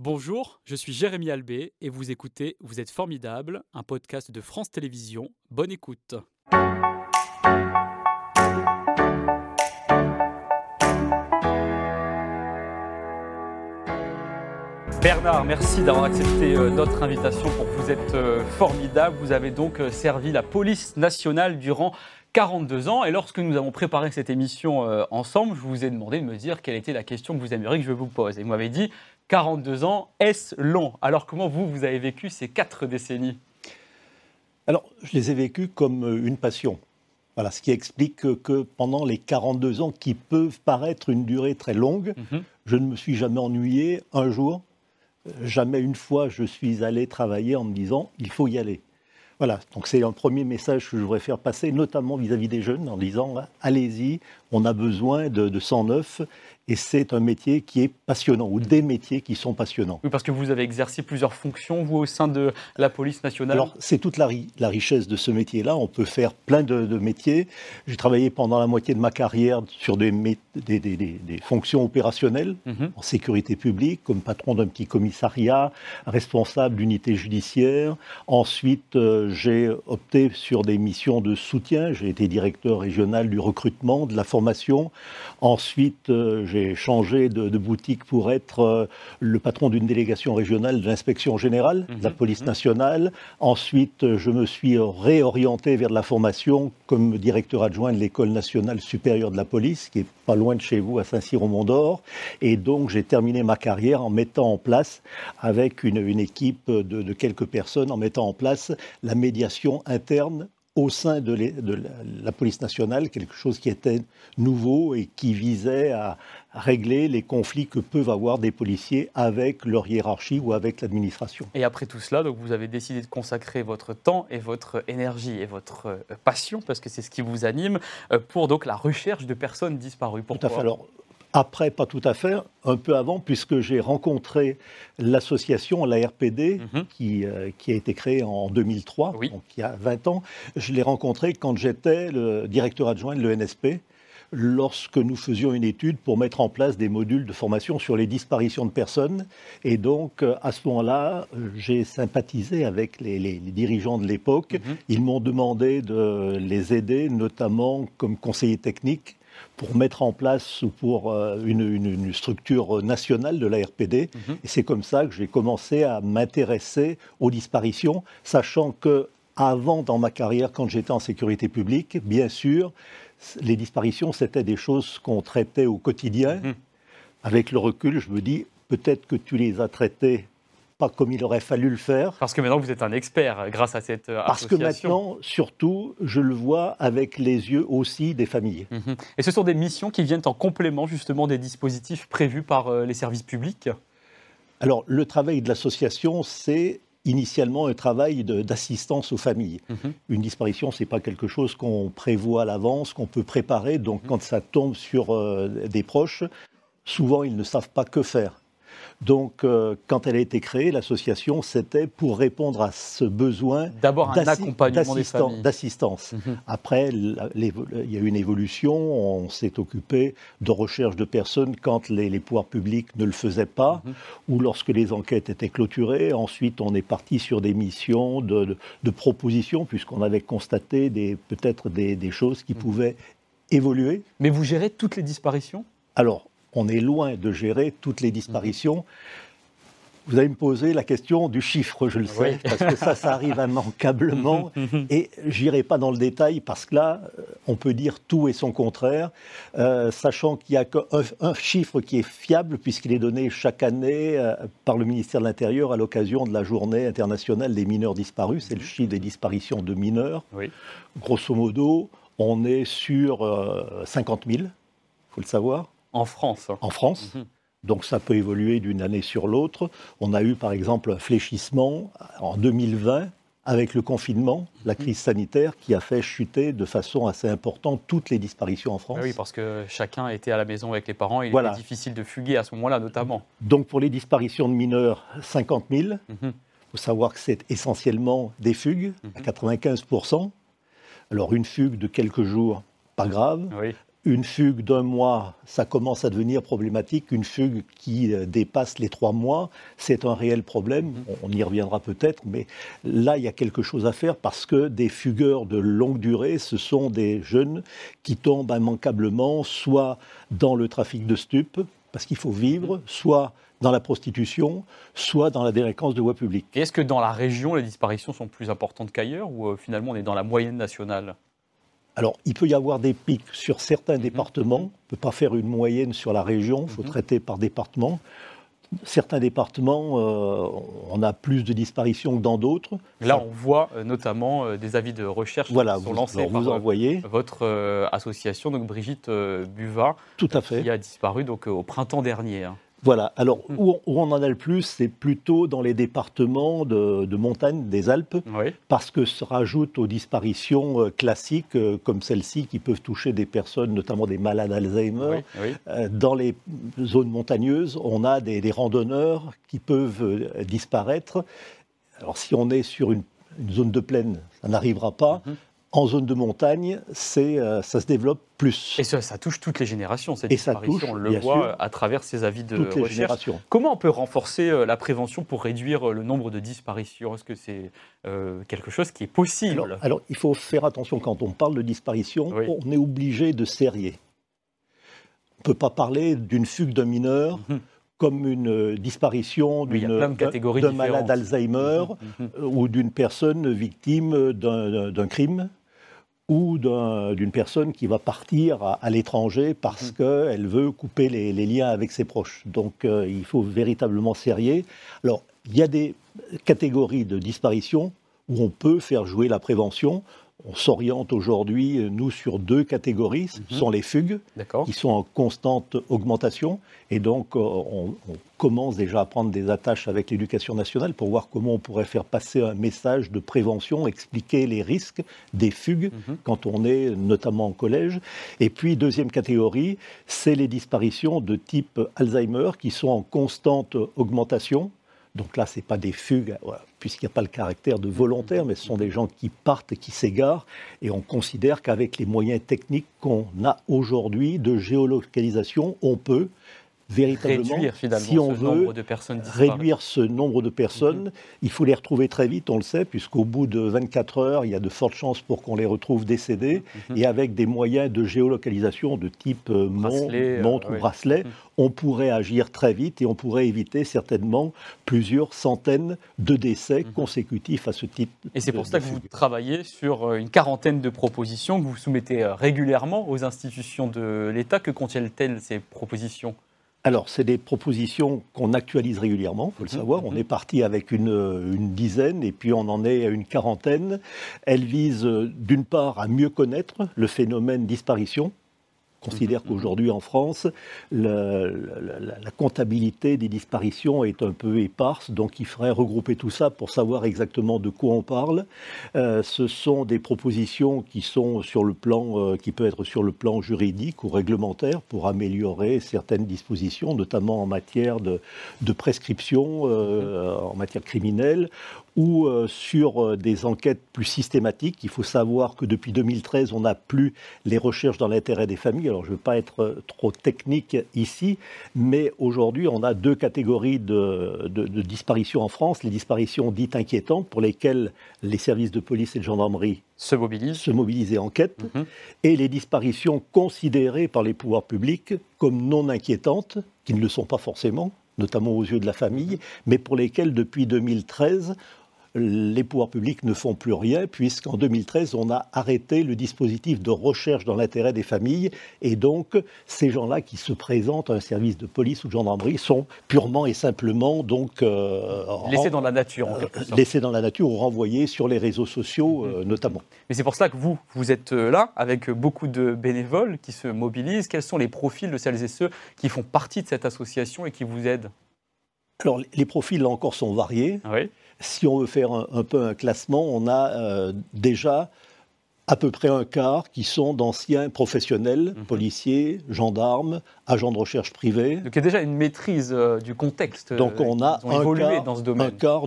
Bonjour, je suis Jérémy Albé et vous écoutez Vous êtes formidable, un podcast de France Télévisions. Bonne écoute. Bernard, merci d'avoir accepté euh, notre invitation pour Vous êtes euh, formidable. Vous avez donc euh, servi la police nationale durant 42 ans. Et lorsque nous avons préparé cette émission ensemble, je vous ai demandé de me dire quelle était la question que vous aimeriez que je vous pose. Et vous m'avez dit 42 ans, est-ce long? Alors comment vous, vous avez vécu ces quatre décennies? Alors, je les ai vécues comme euh, une passion. Voilà, ce qui explique que, pendant les 42 ans qui peuvent paraître une durée très longue, mhm. je ne me suis jamais ennuyé un jour. Jamais une fois je suis allé travailler en me disant il faut y aller. Voilà, donc c'est un premier message que je voudrais faire passer, notamment vis-à-vis des jeunes, en disant allez-y, on a besoin de, de 109 et c'est un métier qui est passionnant, ou des métiers qui sont passionnants. Oui, parce que vous avez exercé plusieurs fonctions, vous, au sein de la police nationale. Alors, c'est toute la, la, richesse de ce métier-là. On peut faire plein de, métiers. J'ai travaillé pendant la moitié de ma carrière sur des, des, des, des fonctions opérationnelles, mhm. en sécurité publique, comme patron d'un petit commissariat, responsable d'unité judiciaire. Ensuite, euh, j'ai opté sur des missions de soutien. J'ai été directeur régional du recrutement, de la formation. Ensuite, euh, j'ai changé de, boutique pour être euh, le patron d'une délégation régionale de l'inspection générale de la mhm. police mhm. nationale. Ensuite, je me suis réorienté vers de la formation comme directeur adjoint de l'école nationale supérieure de la police, qui est pas loin de chez vous, à Saint-Cyr-au-Mont-d'Or. Et donc, j'ai terminé ma carrière en mettant en place, avec une, équipe de quelques personnes, en mettant en place la médiation interne au sein de, la police nationale, quelque chose qui était nouveau et qui visait à régler les conflits que peuvent avoir des policiers avec leur hiérarchie ou avec l'administration. Et après tout cela, donc vous avez décidé de consacrer votre temps et votre énergie et votre euh, passion, parce que c'est ce qui vous anime, euh, pour donc la recherche de personnes disparues. Pourquoi tout à fait. Alors, après, pas tout à fait, un peu avant, puisque j'ai rencontré l'association, la RPD, mhm. qui, euh, qui, a été créée en 2003, donc il y a 20 ans. Je l'ai rencontré quand j'étais le directeur adjoint de l'ENSP, lorsque nous faisions une étude pour mettre en place des modules de formation sur les disparitions de personnes. Et donc, euh, à ce moment-là, j'ai sympathisé avec les, dirigeants de l'époque. Mhm. Ils m'ont demandé de les aider, notamment comme conseiller technique pour mettre en place ou pour euh, une, structure nationale de la RPD. Mhm. Et c'est comme ça que j'ai commencé à m'intéresser aux disparitions, sachant que avant, dans ma carrière, quand j'étais en sécurité publique, bien sûr, les disparitions, c'était des choses qu'on traitait au quotidien. Mhm. Avec le recul, je me dis, peut-être que tu les as traitées pas comme il aurait fallu le faire. Parce que maintenant, vous êtes un expert euh, grâce à cette euh, Parce que maintenant, surtout, je le vois avec les yeux aussi des familles. Mhm. Et ce sont des missions qui viennent en complément justement des dispositifs prévus par euh, les services publics? Alors, le travail de l'association, c'est initialement un travail d'assistance aux familles. Mhm. Une disparition, ce n'est pas quelque chose qu'on prévoit à l'avance, qu'on peut préparer. Donc, mhm. quand ça tombe sur des proches, souvent, ils ne savent pas que faire. Donc, euh, quand elle a été créée, l'association, c'était pour répondre à ce besoin d'assistance. Mhm. Après, il y a eu une évolution. On s'est occupé de recherche de personnes quand les, pouvoirs publics ne le faisaient pas mhm. ou lorsque les enquêtes étaient clôturées. Ensuite, on est parti sur des missions de, propositions, puisqu'on avait constaté peut-être des, des, choses qui mhm. pouvaient évoluer. Mais vous gérez toutes les disparitions? Alors, on est loin de gérer toutes les disparitions. Vous allez me poser la question du chiffre, je le sais, parce que ça, ça arrive immanquablement. et j'irai pas dans le détail parce que là, on peut dire tout et son contraire, euh, sachant qu'il n'y a qu'un un chiffre qui est fiable puisqu'il est donné chaque année euh, par le ministère de l'Intérieur à l'occasion de la journée internationale des mineurs disparus. C'est le chiffre des disparitions de mineurs. Grosso modo, on est sur 50 000, il faut le savoir. En France. En France. Mhm. Donc ça peut évoluer d'une année sur l'autre. On a eu par exemple un fléchissement en 2020 avec le confinement, la mhm. crise sanitaire qui a fait chuter de façon assez importante toutes les disparitions en France. Oui, parce que chacun était à la maison avec les parents et il était difficile de fuguer à ce moment-là notamment. Donc pour les disparitions de mineurs, 50 000. Il faut savoir que c'est essentiellement des fugues, à 95 mhm. Alors une fugue de quelques jours, pas grave. Une fugue d'un mois, ça commence à devenir problématique. Une fugue qui euh, dépasse les trois mois, c'est un réel problème. Mhm. On y reviendra peut-être, mais là, il y a quelque chose à faire parce que des fugueurs de longue durée, ce sont des jeunes qui tombent immanquablement soit dans le trafic de stupes, parce qu'il faut vivre, mhm. soit dans la prostitution, soit dans la délinquance de voie publique. est-ce que dans la région, les disparitions sont plus importantes qu'ailleurs, ou euh, finalement on est dans la moyenne nationale? Alors, il peut y avoir des pics sur certains mhm. départements. On ne peut pas faire une moyenne sur la région, il faut mhm. traiter par département. Certains départements, euh, on a plus de disparitions que dans d'autres. Là, on voit euh, notamment euh, des avis de recherche voilà, qui sont vous, lancés par vous envoyez. votre association, donc Brigitte Buva, Tout à fait. qui a disparu donc, au printemps dernier. Hein. Voilà. Alors, hmm. où, on en a le plus, c'est plutôt dans les départements de, montagne des Alpes, parce que se rajoutent aux disparitions euh, classiques, euh, comme celles-ci, qui peuvent toucher des personnes, notamment des malades Alzheimer. Euh, dans les zones montagneuses, on a des, randonneurs qui peuvent disparaître. Alors, si on est sur une, zone de plaine, ça n'arrivera pas. Mhm en zone de montagne, c'est, euh, ça se développe plus. Et ça, ça, touche toutes les générations, cette Et on le voit à travers ces avis de toutes recherche. Comment on peut renforcer euh, la prévention pour réduire euh, le nombre de disparitions? Est-ce que c'est quelque chose qui est possible? Alors, il faut faire attention, quand on parle de disparition, on est obligé de serrer. On ne peut pas parler d'une fugue d'un mineur. Mhm. comme une disparition d'un malade d'Alzheimer mhm, mhm. ou d'une personne victime d'un crime ou d'une personne qui va partir à, l'étranger parce mmh. qu'elle veut couper les, liens avec ses proches. Donc euh, il faut véritablement serrer. Alors il y a des catégories de disparition où on peut faire jouer la prévention on s'oriente aujourd'hui, nous, sur deux catégories. Ce mhm. sont les fugues, qui sont en constante augmentation. Et donc, euh, on, commence déjà à prendre des attaches avec l'éducation nationale pour voir comment on pourrait faire passer un message de prévention, expliquer les risques des fugues mhm. quand on est notamment en collège. Et puis, deuxième catégorie, c'est les disparitions de type Alzheimer qui sont en constante augmentation. Donc là, ce n'est pas des fugues, puisqu'il n'y a pas le caractère de volontaire, mais ce sont des gens qui partent et qui s'égarent. Et on considère qu'avec les moyens techniques qu'on a aujourd'hui de géolocalisation, on peut véritablement, réduire, si on veut de personnes réduire ce nombre de personnes, mhm. il faut les retrouver très vite, on le sait, puisqu'au bout de 24 heures, il y a de fortes chances pour qu'on les retrouve décédés, mhm. et avec des moyens de géolocalisation de type euh, euh, montre ou bracelet, mhm. on pourrait agir très vite et on pourrait éviter certainement plusieurs centaines de décès consécutifs à ce type. Et c'est pour ça que vous travaillez sur euh, une quarantaine de propositions que vous soumettez régulièrement aux institutions de l'État. Que contiennent-elles ces propositions? Alors, c'est des propositions qu'on actualise régulièrement, il faut le mhm, savoir. On mhm. est parti avec une, dizaine et puis on en est à une quarantaine. Elles visent d'une part à mieux connaître le phénomène disparition, considère mhm. qu'aujourd'hui en France, la, comptabilité des disparitions est un peu éparse, donc il faudrait regrouper tout ça pour savoir exactement de quoi on parle. Euh, ce sont des propositions qui sont sur le plan, euh, qui peuvent être sur le plan juridique ou réglementaire pour améliorer certaines dispositions, notamment en matière de, prescription, euh, en matière criminelle, ou sur des enquêtes plus systématiques. Il faut savoir que depuis 2013, on n'a plus les recherches dans l'intérêt des familles alors, je ne veux pas être euh, trop technique ici, mais aujourd'hui, on a deux catégories de, disparitions en France. Les disparitions dites inquiétantes, pour lesquelles les services de police et de gendarmerie se mobilisent, se mobilisent et enquêtent, mhm. et les disparitions considérées par les pouvoirs publics comme non inquiétantes, qui ne le sont pas forcément, notamment aux yeux de la famille, mais pour lesquelles, depuis 2013, les pouvoirs publics ne font plus rien, puisqu'en 2013, on a arrêté le dispositif de recherche dans l'intérêt des familles. Et donc, ces gens-là qui se présentent à un service de police ou de gendarmerie sont purement et simplement donc, euh, laissés dans la nature. En euh, laissés dans la nature ou renvoyés sur les réseaux sociaux, euh, mhm. notamment. Mais c'est pour ça que vous, vous êtes là, avec beaucoup de bénévoles qui se mobilisent. Quels sont les profils de celles et ceux qui font partie de cette association et qui vous aident? Alors, les profils, là encore, sont variés. Oui si on veut faire un, peu un classement, on a euh, déjà à peu près un quart qui sont d'anciens professionnels, mhm. policiers, gendarmes, agents de recherche privés. Donc il y a déjà une maîtrise euh, du contexte. Donc on a un, quart, dans ce domaine. un quart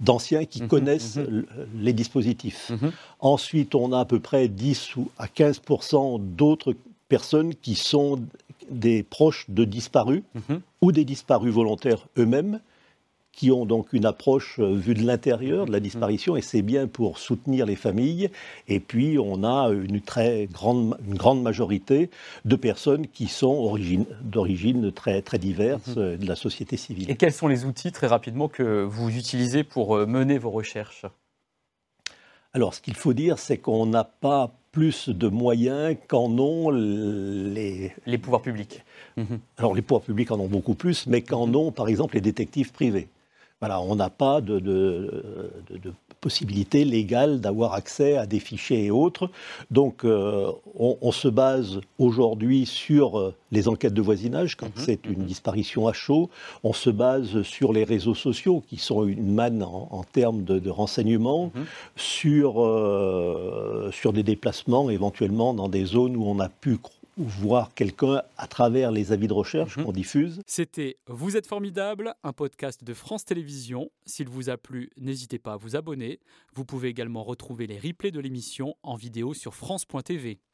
d'anciens qui mhm, connaissent mhm. les dispositifs. Ensuite, on a à peu près 10 ou à 15% d'autres personnes qui sont des proches de disparus ou des disparus volontaires eux-mêmes qui ont donc une approche euh, vue de l'intérieur de la mhm. disparition, et c'est bien pour soutenir les familles. Et puis, on a une très grande, une grande majorité de personnes qui sont d'origine très, très diverses mhm. euh, de la société civile. Et quels sont les outils, très rapidement, que vous utilisez pour euh, mener vos recherches? Alors, ce qu'il faut dire, c'est qu'on n'a pas plus de moyens qu'en ont les... Les pouvoirs publics. Alors les pouvoirs publics en ont beaucoup plus, mais qu'en ont par exemple les détectives privés on n'a pas de, possibilité légale d'avoir accès à des fichiers et autres. Donc, euh, on, se base aujourd'hui sur euh, les enquêtes de voisinage, quand mhm, c'est une mhm. disparition à chaud. On se base sur les réseaux sociaux, qui sont une manne en, termes de, renseignements, mhm. sur, euh, sur des déplacements éventuellement dans des zones où on a pu voir quelqu'un à travers les avis de recherche mhm. qu'on diffuse. C'était Vous êtes formidable, un podcast de France Télévisions. S'il vous a plu, n'hésitez pas à vous abonner. Vous pouvez également retrouver les replays de l'émission en vidéo sur France.tv.